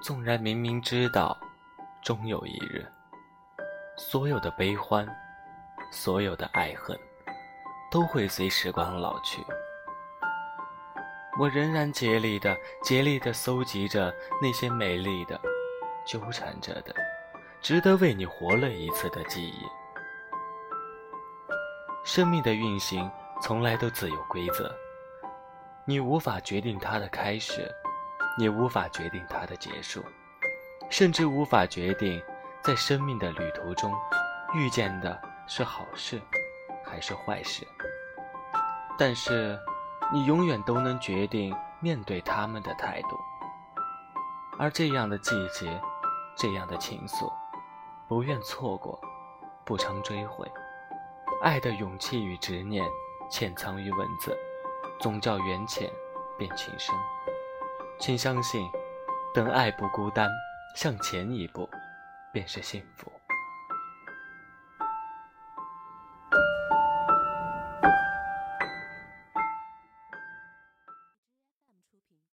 纵然明明知道，终有一日，所有的悲欢，所有的爱恨，都会随时光老去。我仍然竭力的、竭力的搜集着那些美丽的、纠缠着的、值得为你活了一次的记忆。生命的运行从来都自有规则，你无法决定它的开始。你无法决定它的结束，甚至无法决定在生命的旅途中遇见的是好事还是坏事。但是，你永远都能决定面对他们的态度。而这样的季节，这样的情愫，不愿错过，不曾追悔。爱的勇气与执念，潜藏于文字，总叫缘浅变情深。请相信，等爱不孤单，向前一步，便是幸福。